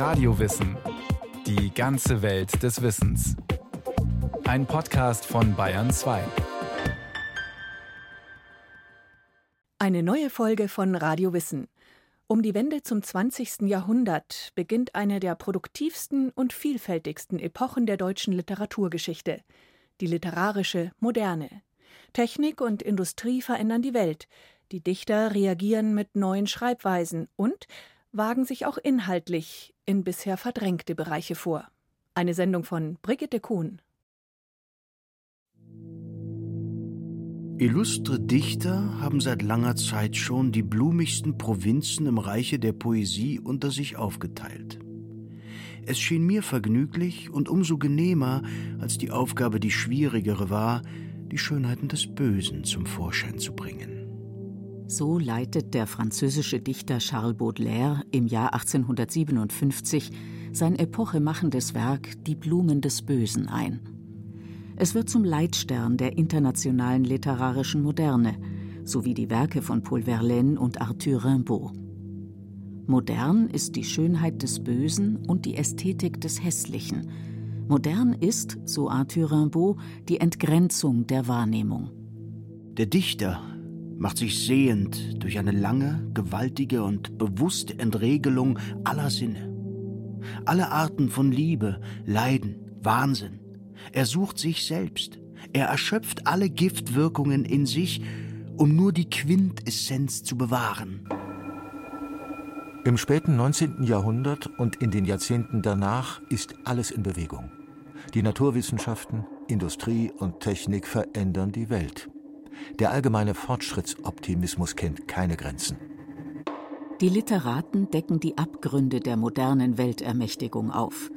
Radiowissen. Die ganze Welt des Wissens. Ein Podcast von Bayern 2. Eine neue Folge von Radio Wissen. Um die Wende zum 20. Jahrhundert beginnt eine der produktivsten und vielfältigsten Epochen der deutschen Literaturgeschichte, die literarische Moderne. Technik und Industrie verändern die Welt, die Dichter reagieren mit neuen Schreibweisen und wagen sich auch inhaltlich in bisher verdrängte Bereiche vor. Eine Sendung von Brigitte Kuhn. Illustre Dichter haben seit langer Zeit schon die blumigsten Provinzen im Reiche der Poesie unter sich aufgeteilt. Es schien mir vergnüglich und umso genehmer, als die Aufgabe die schwierigere war, die Schönheiten des Bösen zum Vorschein zu bringen. So leitet der französische Dichter Charles Baudelaire im Jahr 1857 sein epochemachendes Werk Die Blumen des Bösen ein. Es wird zum Leitstern der internationalen literarischen Moderne, sowie die Werke von Paul Verlaine und Arthur Rimbaud. Modern ist die Schönheit des Bösen und die Ästhetik des Hässlichen. Modern ist, so Arthur Rimbaud, die Entgrenzung der Wahrnehmung. Der Dichter macht sich sehend durch eine lange, gewaltige und bewusste Entregelung aller Sinne. Alle Arten von Liebe, Leiden, Wahnsinn. Er sucht sich selbst. Er erschöpft alle Giftwirkungen in sich, um nur die Quintessenz zu bewahren. Im späten 19. Jahrhundert und in den Jahrzehnten danach ist alles in Bewegung. Die Naturwissenschaften, Industrie und Technik verändern die Welt. Der allgemeine Fortschrittsoptimismus kennt keine Grenzen. Die Literaten decken die Abgründe der modernen Weltermächtigung auf.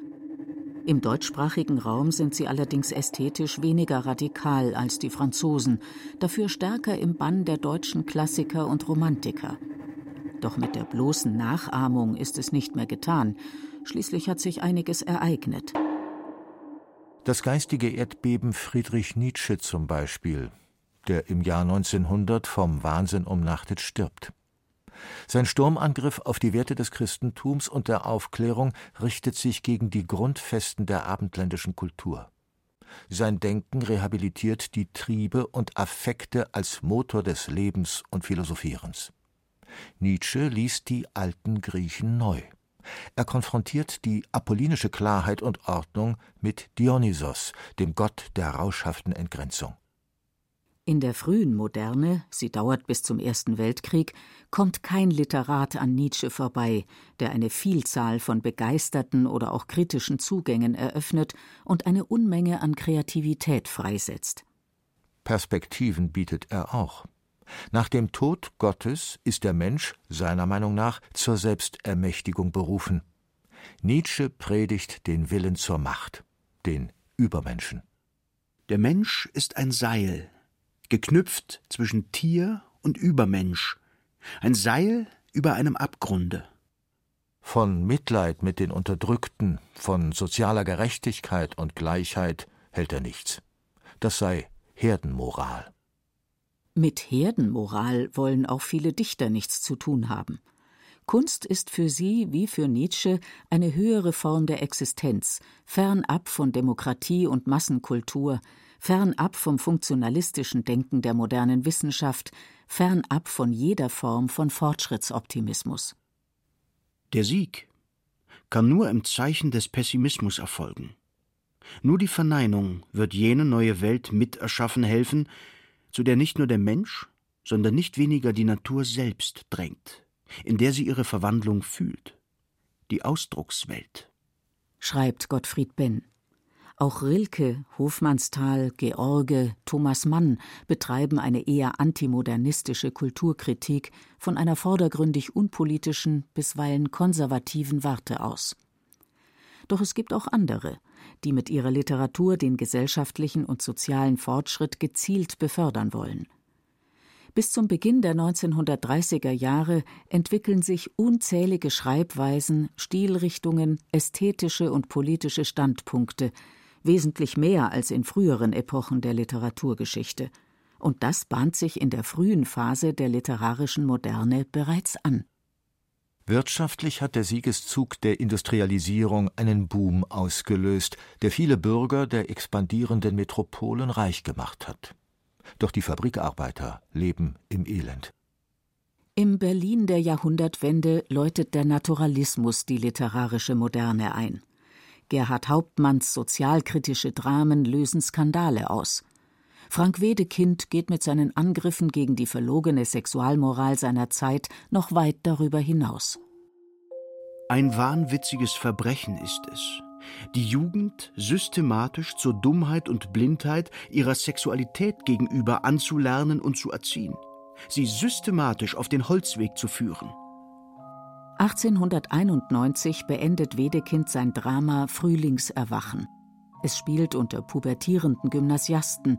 Im deutschsprachigen Raum sind sie allerdings ästhetisch weniger radikal als die Franzosen, dafür stärker im Bann der deutschen Klassiker und Romantiker. Doch mit der bloßen Nachahmung ist es nicht mehr getan. Schließlich hat sich einiges ereignet. Das geistige Erdbeben Friedrich Nietzsche zum Beispiel der im Jahr 1900 vom Wahnsinn umnachtet stirbt. Sein Sturmangriff auf die Werte des Christentums und der Aufklärung richtet sich gegen die Grundfesten der abendländischen Kultur. Sein Denken rehabilitiert die Triebe und Affekte als Motor des Lebens und Philosophierens. Nietzsche liest die alten Griechen neu. Er konfrontiert die apollinische Klarheit und Ordnung mit Dionysos, dem Gott der rauschhaften Entgrenzung. In der frühen Moderne, sie dauert bis zum Ersten Weltkrieg, kommt kein Literat an Nietzsche vorbei, der eine Vielzahl von begeisterten oder auch kritischen Zugängen eröffnet und eine Unmenge an Kreativität freisetzt. Perspektiven bietet er auch. Nach dem Tod Gottes ist der Mensch, seiner Meinung nach, zur Selbstermächtigung berufen. Nietzsche predigt den Willen zur Macht, den Übermenschen. Der Mensch ist ein Seil, geknüpft zwischen Tier und Übermensch, ein Seil über einem Abgrunde. Von Mitleid mit den Unterdrückten, von sozialer Gerechtigkeit und Gleichheit hält er nichts. Das sei Herdenmoral. Mit Herdenmoral wollen auch viele Dichter nichts zu tun haben. Kunst ist für sie wie für Nietzsche eine höhere Form der Existenz, fernab von Demokratie und Massenkultur, fernab vom funktionalistischen Denken der modernen Wissenschaft, fernab von jeder Form von Fortschrittsoptimismus. Der Sieg kann nur im Zeichen des Pessimismus erfolgen. Nur die Verneinung wird jene neue Welt miterschaffen helfen, zu der nicht nur der Mensch, sondern nicht weniger die Natur selbst drängt, in der sie ihre Verwandlung fühlt. Die Ausdruckswelt. Schreibt Gottfried Benn. Auch Rilke, Hofmannsthal, George, Thomas Mann betreiben eine eher antimodernistische Kulturkritik von einer vordergründig unpolitischen, bisweilen konservativen Warte aus. Doch es gibt auch andere, die mit ihrer Literatur den gesellschaftlichen und sozialen Fortschritt gezielt befördern wollen. Bis zum Beginn der 1930er Jahre entwickeln sich unzählige Schreibweisen, Stilrichtungen, ästhetische und politische Standpunkte, wesentlich mehr als in früheren Epochen der Literaturgeschichte. Und das bahnt sich in der frühen Phase der literarischen Moderne bereits an. Wirtschaftlich hat der Siegeszug der Industrialisierung einen Boom ausgelöst, der viele Bürger der expandierenden Metropolen reich gemacht hat. Doch die Fabrikarbeiter leben im Elend. Im Berlin der Jahrhundertwende läutet der Naturalismus die literarische Moderne ein. Gerhard Hauptmanns sozialkritische Dramen lösen Skandale aus. Frank Wedekind geht mit seinen Angriffen gegen die verlogene Sexualmoral seiner Zeit noch weit darüber hinaus. Ein wahnwitziges Verbrechen ist es, die Jugend systematisch zur Dummheit und Blindheit ihrer Sexualität gegenüber anzulernen und zu erziehen, sie systematisch auf den Holzweg zu führen. 1891 beendet Wedekind sein Drama Frühlingserwachen. Es spielt unter pubertierenden Gymnasiasten,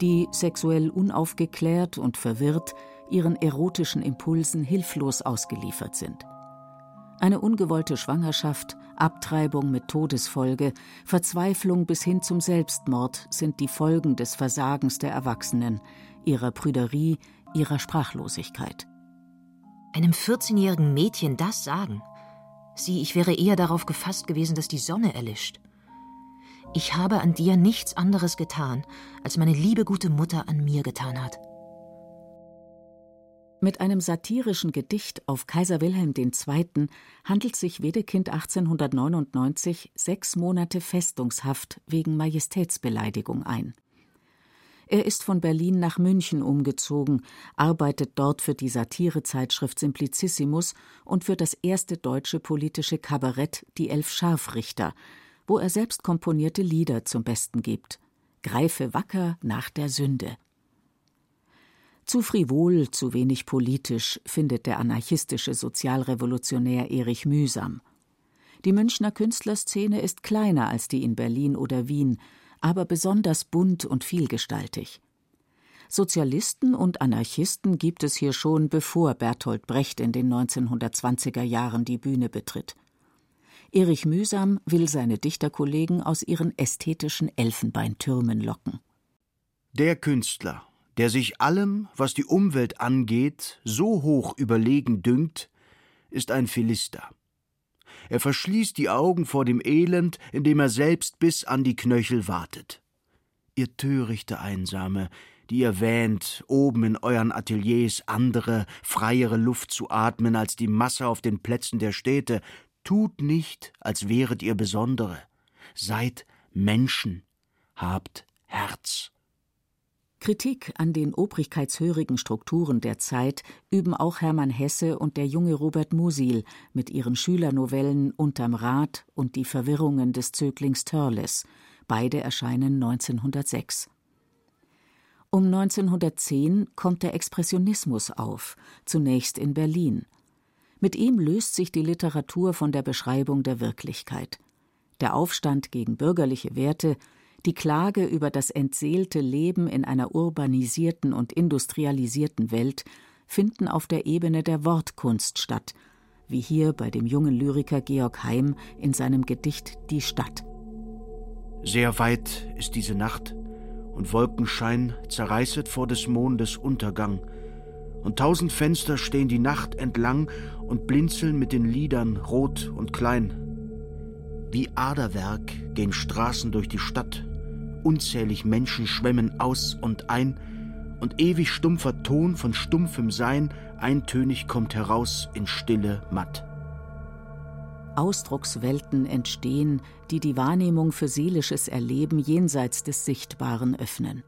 die sexuell unaufgeklärt und verwirrt ihren erotischen Impulsen hilflos ausgeliefert sind. Eine ungewollte Schwangerschaft, Abtreibung mit Todesfolge, Verzweiflung bis hin zum Selbstmord sind die Folgen des Versagens der Erwachsenen, ihrer Prüderie, ihrer Sprachlosigkeit. Einem 14-jährigen Mädchen das sagen? Sieh, ich wäre eher darauf gefasst gewesen, dass die Sonne erlischt. Ich habe an dir nichts anderes getan, als meine liebe gute Mutter an mir getan hat. Mit einem satirischen Gedicht auf Kaiser Wilhelm II. handelt sich Wedekind 1899 sechs Monate Festungshaft wegen Majestätsbeleidigung ein. Er ist von Berlin nach München umgezogen, arbeitet dort für die Satirezeitschrift Simplicissimus und für das erste deutsche politische Kabarett Die Elf Scharfrichter, wo er selbst komponierte Lieder zum Besten gibt. Greife wacker nach der Sünde. Zu frivol, zu wenig politisch findet der anarchistische Sozialrevolutionär Erich Mühsam. Die Münchner Künstlerszene ist kleiner als die in Berlin oder Wien, aber besonders bunt und vielgestaltig. Sozialisten und Anarchisten gibt es hier schon, bevor Bertolt Brecht in den 1920er Jahren die Bühne betritt. Erich Mühsam will seine Dichterkollegen aus ihren ästhetischen Elfenbeintürmen locken. Der Künstler, der sich allem, was die Umwelt angeht, so hoch überlegen dünkt, ist ein Philister. Er verschließt die Augen vor dem Elend, in dem er selbst bis an die Knöchel wartet. Ihr törichte Einsame, die ihr wähnt, oben in euren Ateliers andere, freiere Luft zu atmen als die Masse auf den Plätzen der Städte, tut nicht, als wäret ihr Besondere. Seid Menschen, habt Herz. Kritik an den obrigkeitshörigen Strukturen der Zeit üben auch Hermann Hesse und der junge Robert Musil mit ihren Schülernovellen Unterm Rad und Die Verwirrungen des Zöglings Törles. Beide erscheinen 1906. Um 1910 kommt der Expressionismus auf, zunächst in Berlin. Mit ihm löst sich die Literatur von der Beschreibung der Wirklichkeit. Der Aufstand gegen bürgerliche Werte, die Klage über das entseelte Leben in einer urbanisierten und industrialisierten Welt finden auf der Ebene der Wortkunst statt, wie hier bei dem jungen Lyriker Georg Heim in seinem Gedicht Die Stadt. Sehr weit ist diese Nacht, und Wolkenschein zerreißet vor des Mondes Untergang, und tausend Fenster stehen die Nacht entlang und blinzeln mit den Lidern rot und klein. Wie Aderwerk gehen Straßen durch die Stadt, unzählig Menschen schwemmen aus und ein, und ewig stumpfer Ton von stumpfem Sein eintönig kommt heraus in Stille matt. Ausdruckswelten entstehen, die die Wahrnehmung für seelisches Erleben jenseits des Sichtbaren öffnen.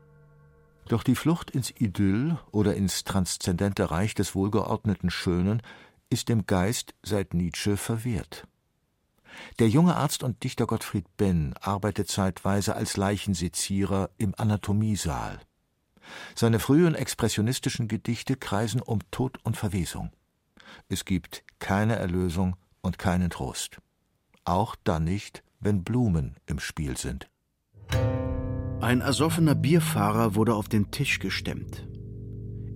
Doch die Flucht ins Idyll oder ins transzendente Reich des wohlgeordneten Schönen ist dem Geist seit Nietzsche verwehrt. Der junge Arzt und Dichter Gottfried Benn arbeitet zeitweise als Leichensezierer im Anatomiesaal. Seine frühen expressionistischen Gedichte kreisen um Tod und Verwesung. Es gibt keine Erlösung und keinen Trost. Auch dann nicht, wenn Blumen im Spiel sind. Ein ersoffener Bierfahrer wurde auf den Tisch gestemmt.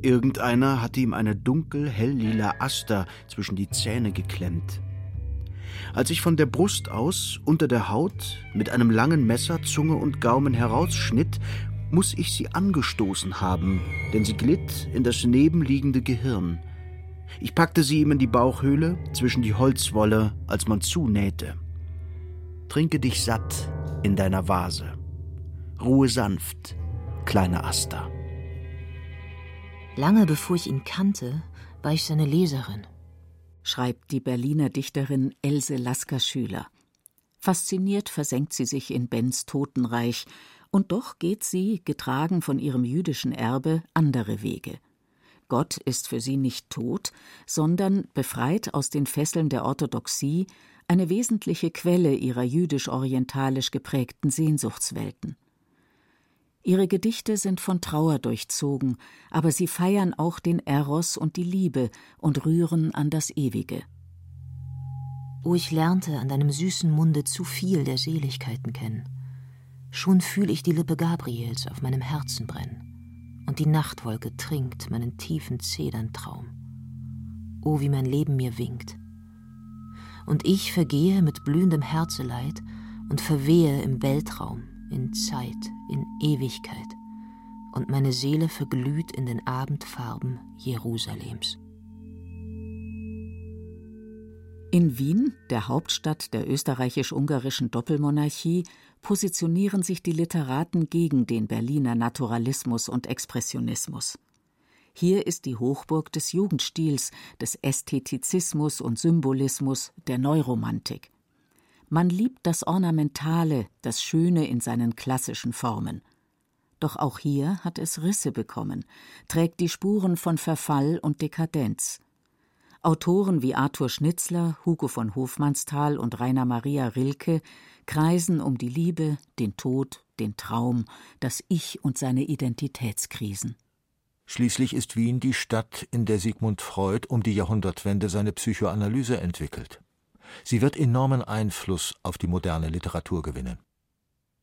Irgendeiner hatte ihm eine dunkel helllila Aster zwischen die Zähne geklemmt. Als ich von der Brust aus unter der Haut mit einem langen Messer Zunge und Gaumen herausschnitt, muss ich sie angestoßen haben, denn sie glitt in das nebenliegende Gehirn. Ich packte sie ihm in die Bauchhöhle zwischen die Holzwolle, als man zunähte. Trinke dich satt in deiner Vase. Ruhe sanft, kleine Asta. Lange bevor ich ihn kannte, war ich seine Leserin. Schreibt die Berliner Dichterin Else Lasker-Schüler. Fasziniert versenkt sie sich in Bens Totenreich, und doch geht sie, getragen von ihrem jüdischen Erbe, andere Wege. Gott ist für sie nicht tot, sondern, befreit aus den Fesseln der Orthodoxie, eine wesentliche Quelle ihrer jüdisch-orientalisch geprägten Sehnsuchtswelten. Ihre Gedichte sind von Trauer durchzogen, aber sie feiern auch den Eros und die Liebe und rühren an das Ewige. O ich lernte an deinem süßen Munde zu viel der Seligkeiten kennen. Schon fühl ich die Lippe Gabriels auf meinem Herzen brennen, und die Nachtwolke trinkt meinen tiefen Zederntraum. O wie mein Leben mir winkt. Und ich vergehe mit blühendem Herzeleid und verwehe im Weltraum, in Zeit, in Ewigkeit, und meine Seele verglüht in den Abendfarben Jerusalems. In Wien, der Hauptstadt der österreichisch-ungarischen Doppelmonarchie, positionieren sich die Literaten gegen den Berliner Naturalismus und Expressionismus. Hier ist die Hochburg des Jugendstils, des Ästhetizismus und Symbolismus, der Neuromantik. Man liebt das Ornamentale, das Schöne in seinen klassischen Formen. Doch auch hier hat es Risse bekommen, trägt die Spuren von Verfall und Dekadenz. Autoren wie Arthur Schnitzler, Hugo von Hofmannsthal und Rainer Maria Rilke kreisen um die Liebe, den Tod, den Traum, das Ich und seine Identitätskrisen. Schließlich ist Wien die Stadt, in der Sigmund Freud um die Jahrhundertwende seine Psychoanalyse entwickelt. Sie wird enormen Einfluss auf die moderne Literatur gewinnen.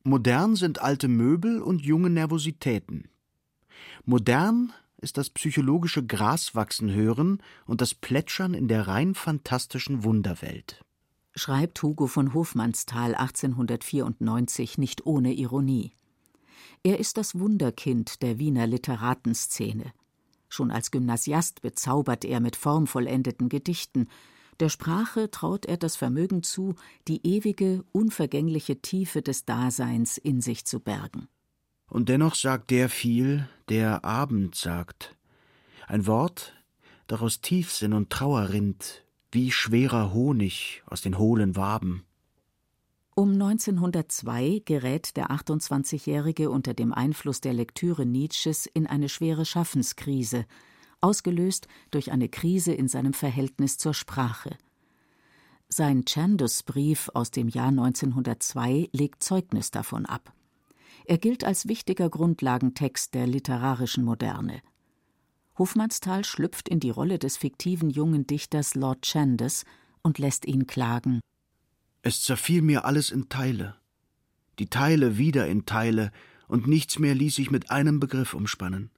Modern sind alte Möbel und junge Nervositäten. Modern ist das psychologische Graswachsen hören und das Plätschern in der rein fantastischen Wunderwelt. Schreibt Hugo von Hofmannsthal 1894 nicht ohne Ironie. Er ist das Wunderkind der Wiener Literatenszene. Schon als Gymnasiast bezaubert er mit formvollendeten Gedichten, der Sprache traut er das Vermögen zu, die ewige, unvergängliche Tiefe des Daseins in sich zu bergen. Und dennoch sagt der viel, der Abend sagt. Ein Wort, daraus Tiefsinn und Trauer rinnt, wie schwerer Honig aus den hohlen Waben. Um 1902 gerät der 28-Jährige unter dem Einfluss der Lektüre Nietzsches in eine schwere Schaffenskrise, ausgelöst durch eine Krise in seinem Verhältnis zur Sprache. Sein Chandos-Brief aus dem Jahr 1902 legt Zeugnis davon ab. Er gilt als wichtiger Grundlagentext der literarischen Moderne. Hofmannsthal schlüpft in die Rolle des fiktiven jungen Dichters Lord Chandos und lässt ihn klagen. Es zerfiel mir alles in Teile, die Teile wieder in Teile, und nichts mehr ließ sich mit einem Begriff umspannen.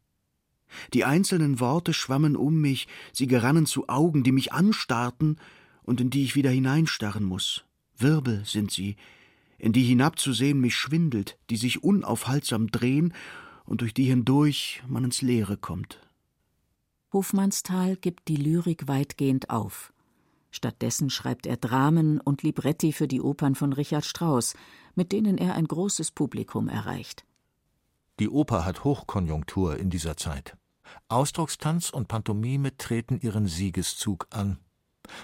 Die einzelnen Worte schwammen um mich, sie gerannen zu Augen, die mich anstarrten und in die ich wieder hineinstarren muss. Wirbel sind sie, in die hinabzusehen mich schwindelt, die sich unaufhaltsam drehen und durch die hindurch man ins Leere kommt. Hofmannsthal gibt die Lyrik weitgehend auf. Stattdessen schreibt er Dramen und Libretti für die Opern von Richard Strauss, mit denen er ein großes Publikum erreicht. Die Oper hat Hochkonjunktur in dieser Zeit. Ausdruckstanz und Pantomime treten ihren Siegeszug an.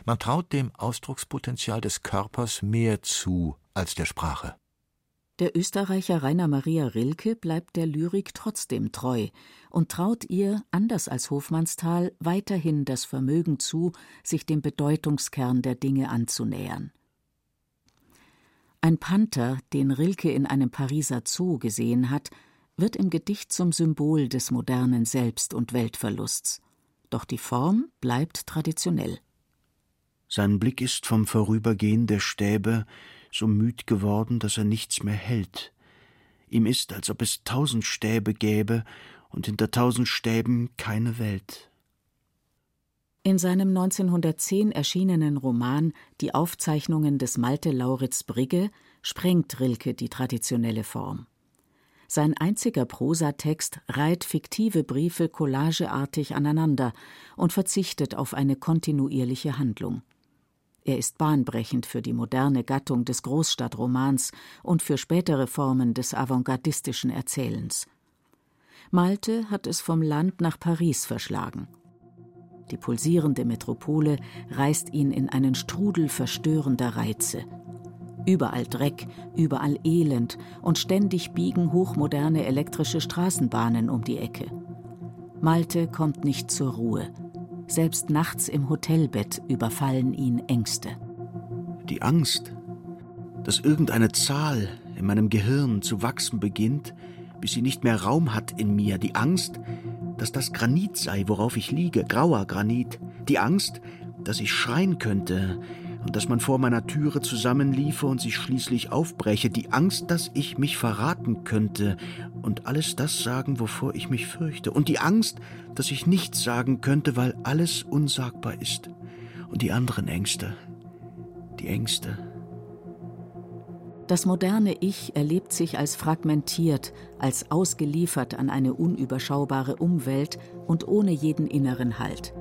Man traut dem Ausdruckspotenzial des Körpers mehr zu als der Sprache. Der Österreicher Rainer Maria Rilke bleibt der Lyrik trotzdem treu und traut ihr, anders als Hofmannsthal, weiterhin das Vermögen zu, sich dem Bedeutungskern der Dinge anzunähern. Ein Panther, den Rilke in einem Pariser Zoo gesehen hat, wird im Gedicht zum Symbol des modernen Selbst- und Weltverlusts. Doch die Form bleibt traditionell. Sein Blick ist vom Vorübergehen der Stäbe so müd geworden, dass er nichts mehr hält. Ihm ist, als ob es tausend Stäbe gäbe und hinter tausend Stäben keine Welt. In seinem 1910 erschienenen Roman Die Aufzeichnungen des Malte Lauritz Brigge sprengt Rilke die traditionelle Form. Sein einziger Prosatext reiht fiktive Briefe collageartig aneinander und verzichtet auf eine kontinuierliche Handlung. Er ist bahnbrechend für die moderne Gattung des Großstadtromans und für spätere Formen des avantgardistischen Erzählens. Malte hat es vom Land nach Paris verschlagen. Die pulsierende Metropole reißt ihn in einen Strudel verstörender Reize. Überall Dreck, überall Elend und ständig biegen hochmoderne elektrische Straßenbahnen um die Ecke. Malte kommt nicht zur Ruhe. Selbst nachts im Hotelbett überfallen ihn Ängste. Die Angst, dass irgendeine Zahl in meinem Gehirn zu wachsen beginnt, bis sie nicht mehr Raum hat in mir. Die Angst, dass das Granit sei, worauf ich liege, grauer Granit. Die Angst, dass ich schreien könnte und dass man vor meiner Türe zusammenliefe und sich schließlich aufbreche. Die Angst, dass ich mich verraten könnte und alles das sagen, wovor ich mich fürchte. Und die Angst, dass ich nichts sagen könnte, weil alles unsagbar ist. Und die anderen Ängste, die Ängste. Das moderne Ich erlebt sich als fragmentiert, als ausgeliefert an eine unüberschaubare Umwelt und ohne jeden inneren Halt.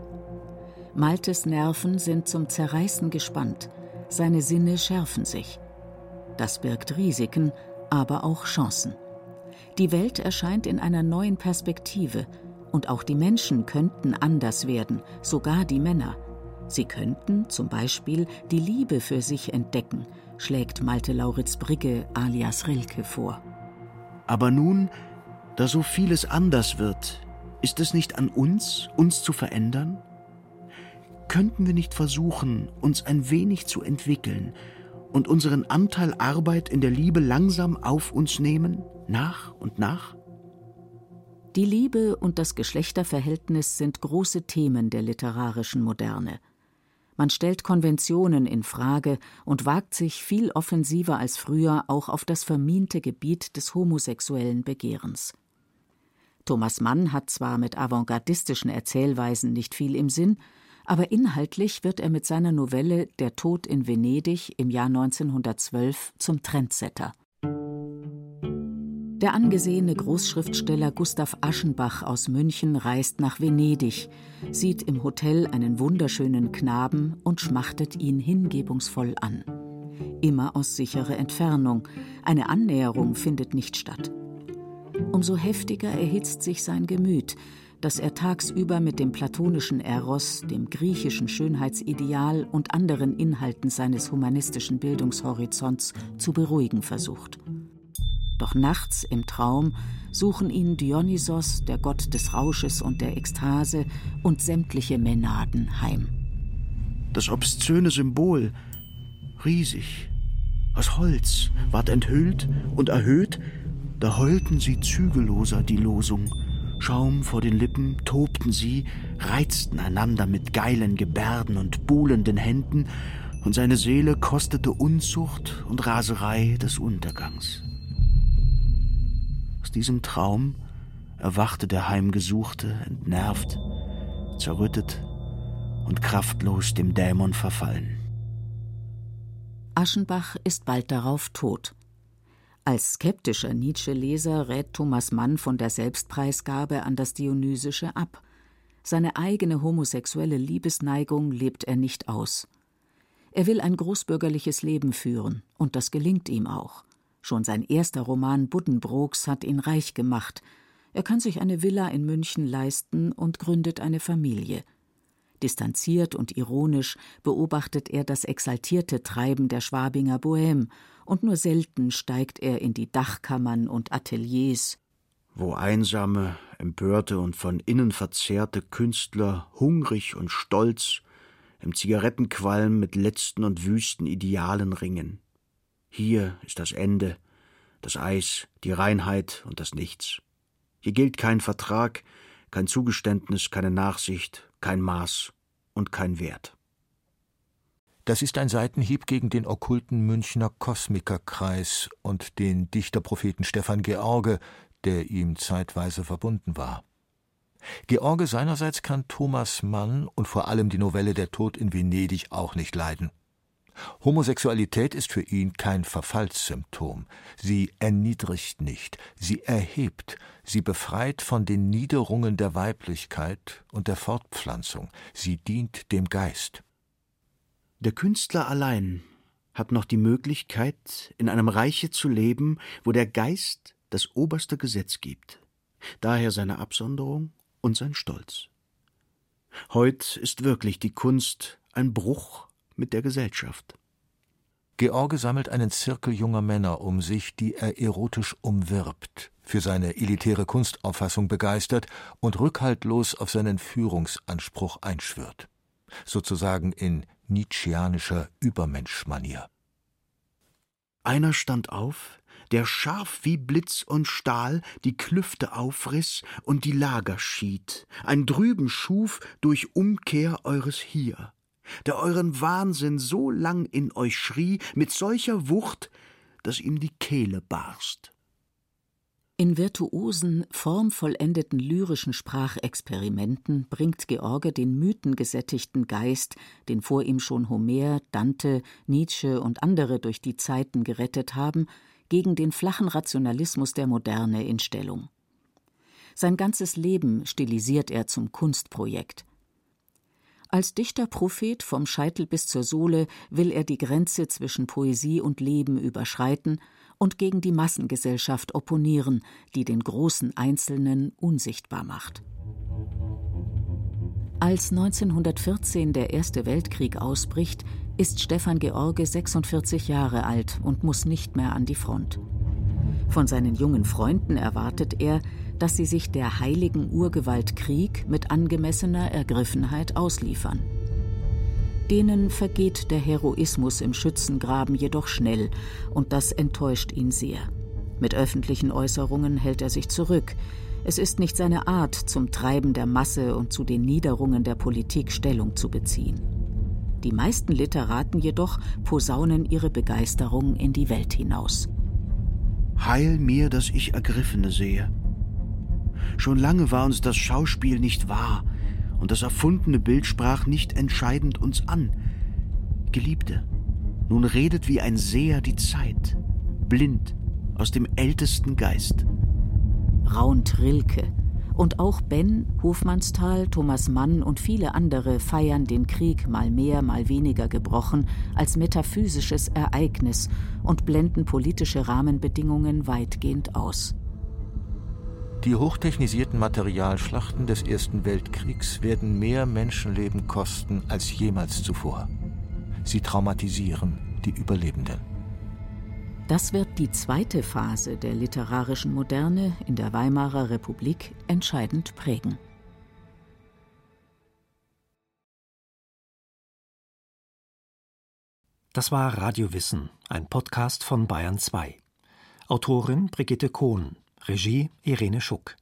Maltes Nerven sind zum Zerreißen gespannt, seine Sinne schärfen sich. Das birgt Risiken, aber auch Chancen. Die Welt erscheint in einer neuen Perspektive, und auch die Menschen könnten anders werden, sogar die Männer. Sie könnten zum Beispiel die Liebe für sich entdecken, schlägt Malte Lauritz Brigge alias Rilke vor. Aber nun, da so vieles anders wird, ist es nicht an uns, uns zu verändern? Könnten wir nicht versuchen, uns ein wenig zu entwickeln und unseren Anteil Arbeit in der Liebe langsam auf uns nehmen, nach und nach? Die Liebe und das Geschlechterverhältnis sind große Themen der literarischen Moderne. Man stellt Konventionen in Frage und wagt sich viel offensiver als früher auch auf das vermiente Gebiet des homosexuellen Begehrens. Thomas Mann hat zwar mit avantgardistischen Erzählweisen nicht viel im Sinn, aber inhaltlich wird er mit seiner Novelle Der Tod in Venedig im Jahr 1912 zum Trendsetter. Der angesehene Großschriftsteller Gustav Aschenbach aus München reist nach Venedig, sieht im Hotel einen wunderschönen Knaben und schmachtet ihn hingebungsvoll an. Immer aus sicherer Entfernung, eine Annäherung findet nicht statt. Umso heftiger erhitzt sich sein Gemüt, das er tagsüber mit dem platonischen Eros, dem griechischen Schönheitsideal und anderen Inhalten seines humanistischen Bildungshorizonts zu beruhigen versucht. Doch nachts im Traum suchen ihn Dionysos, der Gott des Rausches und der Ekstase, und sämtliche Mänaden heim. Das obszöne Symbol, riesig, aus Holz, ward enthüllt und erhöht, da heulten sie zügelloser die Losung. Schaum vor den Lippen tobten sie, reizten einander mit geilen Gebärden und buhlenden Händen, und seine Seele kostete Unzucht und Raserei des Untergangs. Aus diesem Traum erwachte der Heimgesuchte, entnervt, zerrüttet und kraftlos dem Dämon verfallen. Aschenbach ist bald darauf tot. Als skeptischer Nietzsche-Leser rät Thomas Mann von der Selbstpreisgabe an das Dionysische ab. Seine eigene homosexuelle Liebesneigung lebt er nicht aus. Er will ein großbürgerliches Leben führen, und das gelingt ihm auch. Schon sein erster Roman Buddenbrooks hat ihn reich gemacht. Er kann sich eine Villa in München leisten und gründet eine Familie. Distanziert und ironisch beobachtet er das exaltierte Treiben der Schwabinger Bohème, und nur selten steigt er in die Dachkammern und Ateliers, wo einsame, empörte und von innen verzerrte Künstler hungrig und stolz im Zigarettenqualm mit letzten und wüsten Idealen ringen. Hier ist das Ende, das Eis, die Reinheit und das Nichts. Hier gilt kein Vertrag, kein Zugeständnis, keine Nachsicht, kein Maß und kein Wert. Das ist ein Seitenhieb gegen den okkulten Münchner Kosmikerkreis und den Dichterpropheten Stefan George, der ihm zeitweise verbunden war. George seinerseits kann Thomas Mann und vor allem die Novelle Der Tod in Venedig auch nicht leiden. Homosexualität ist für ihn kein Verfallssymptom. Sie erniedrigt nicht, sie erhebt, sie befreit von den Niederungen der Weiblichkeit und der Fortpflanzung, sie dient dem Geist. Der Künstler allein hat noch die Möglichkeit, in einem Reiche zu leben, wo der Geist das oberste Gesetz gibt. Daher seine Absonderung und sein Stolz. Heut ist wirklich die Kunst ein Bruch mit der Gesellschaft. George sammelt einen Zirkel junger Männer um sich, die er erotisch umwirbt, für seine elitäre Kunstauffassung begeistert und rückhaltlos auf seinen Führungsanspruch einschwört. Sozusagen in nietzscheanischer Übermenschmanier. Einer stand auf, der scharf wie Blitz und Stahl die Klüfte aufriß und die Lager schied, ein Drüben schuf durch Umkehr eures Hier der euren Wahnsinn so lang in euch schrie, mit solcher Wucht, dass ihm die Kehle barst. In virtuosen, formvollendeten lyrischen Sprachexperimenten bringt George den mythengesättigten Geist, den vor ihm schon Homer, Dante, Nietzsche und andere durch die Zeiten gerettet haben, gegen den flachen Rationalismus der Moderne in Stellung. Sein ganzes Leben stilisiert er zum Kunstprojekt. Als Dichterprophet vom Scheitel bis zur Sohle will er die Grenze zwischen Poesie und Leben überschreiten und gegen die Massengesellschaft opponieren, die den großen Einzelnen unsichtbar macht. Als 1914 der Erste Weltkrieg ausbricht, ist Stefan George 46 Jahre alt und muss nicht mehr an die Front. Von seinen jungen Freunden erwartet er, dass sie sich der heiligen Urgewalt Krieg mit angemessener Ergriffenheit ausliefern. Denen vergeht der Heroismus im Schützengraben jedoch schnell, und das enttäuscht ihn sehr. Mit öffentlichen Äußerungen hält er sich zurück. Es ist nicht seine Art, zum Treiben der Masse und zu den Niederungen der Politik Stellung zu beziehen. Die meisten Literaten jedoch posaunen ihre Begeisterung in die Welt hinaus. Heil mir, dass ich Ergriffene sehe. Schon lange war uns das Schauspiel nicht wahr, und das erfundene Bild sprach nicht entscheidend uns an. Geliebte, nun redet wie ein Seher die Zeit, blind aus dem ältesten Geist. Raunt Rilke. Und auch Ben, Hofmannsthal, Thomas Mann und viele andere feiern den Krieg mal mehr, mal weniger gebrochen als metaphysisches Ereignis und blenden politische Rahmenbedingungen weitgehend aus. Die hochtechnisierten Materialschlachten des Ersten Weltkriegs werden mehr Menschenleben kosten als jemals zuvor. Sie traumatisieren die Überlebenden. Das wird die zweite Phase der literarischen Moderne in der Weimarer Republik entscheidend prägen. Das war Radio Wissen, ein Podcast von Bayern 2. Autorin Brigitte Kohn, Regie Irene Schuck.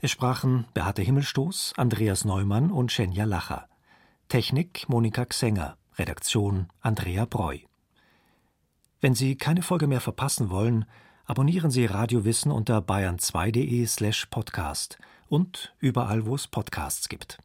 Es sprachen Beate Himmelstoß, Andreas Neumann und Schenja Lacher. Technik Monika Xenger, Redaktion Andrea Breu. Wenn Sie keine Folge mehr verpassen wollen, abonnieren Sie Radio Wissen unter bayern2.de slash podcast und überall, wo es Podcasts gibt.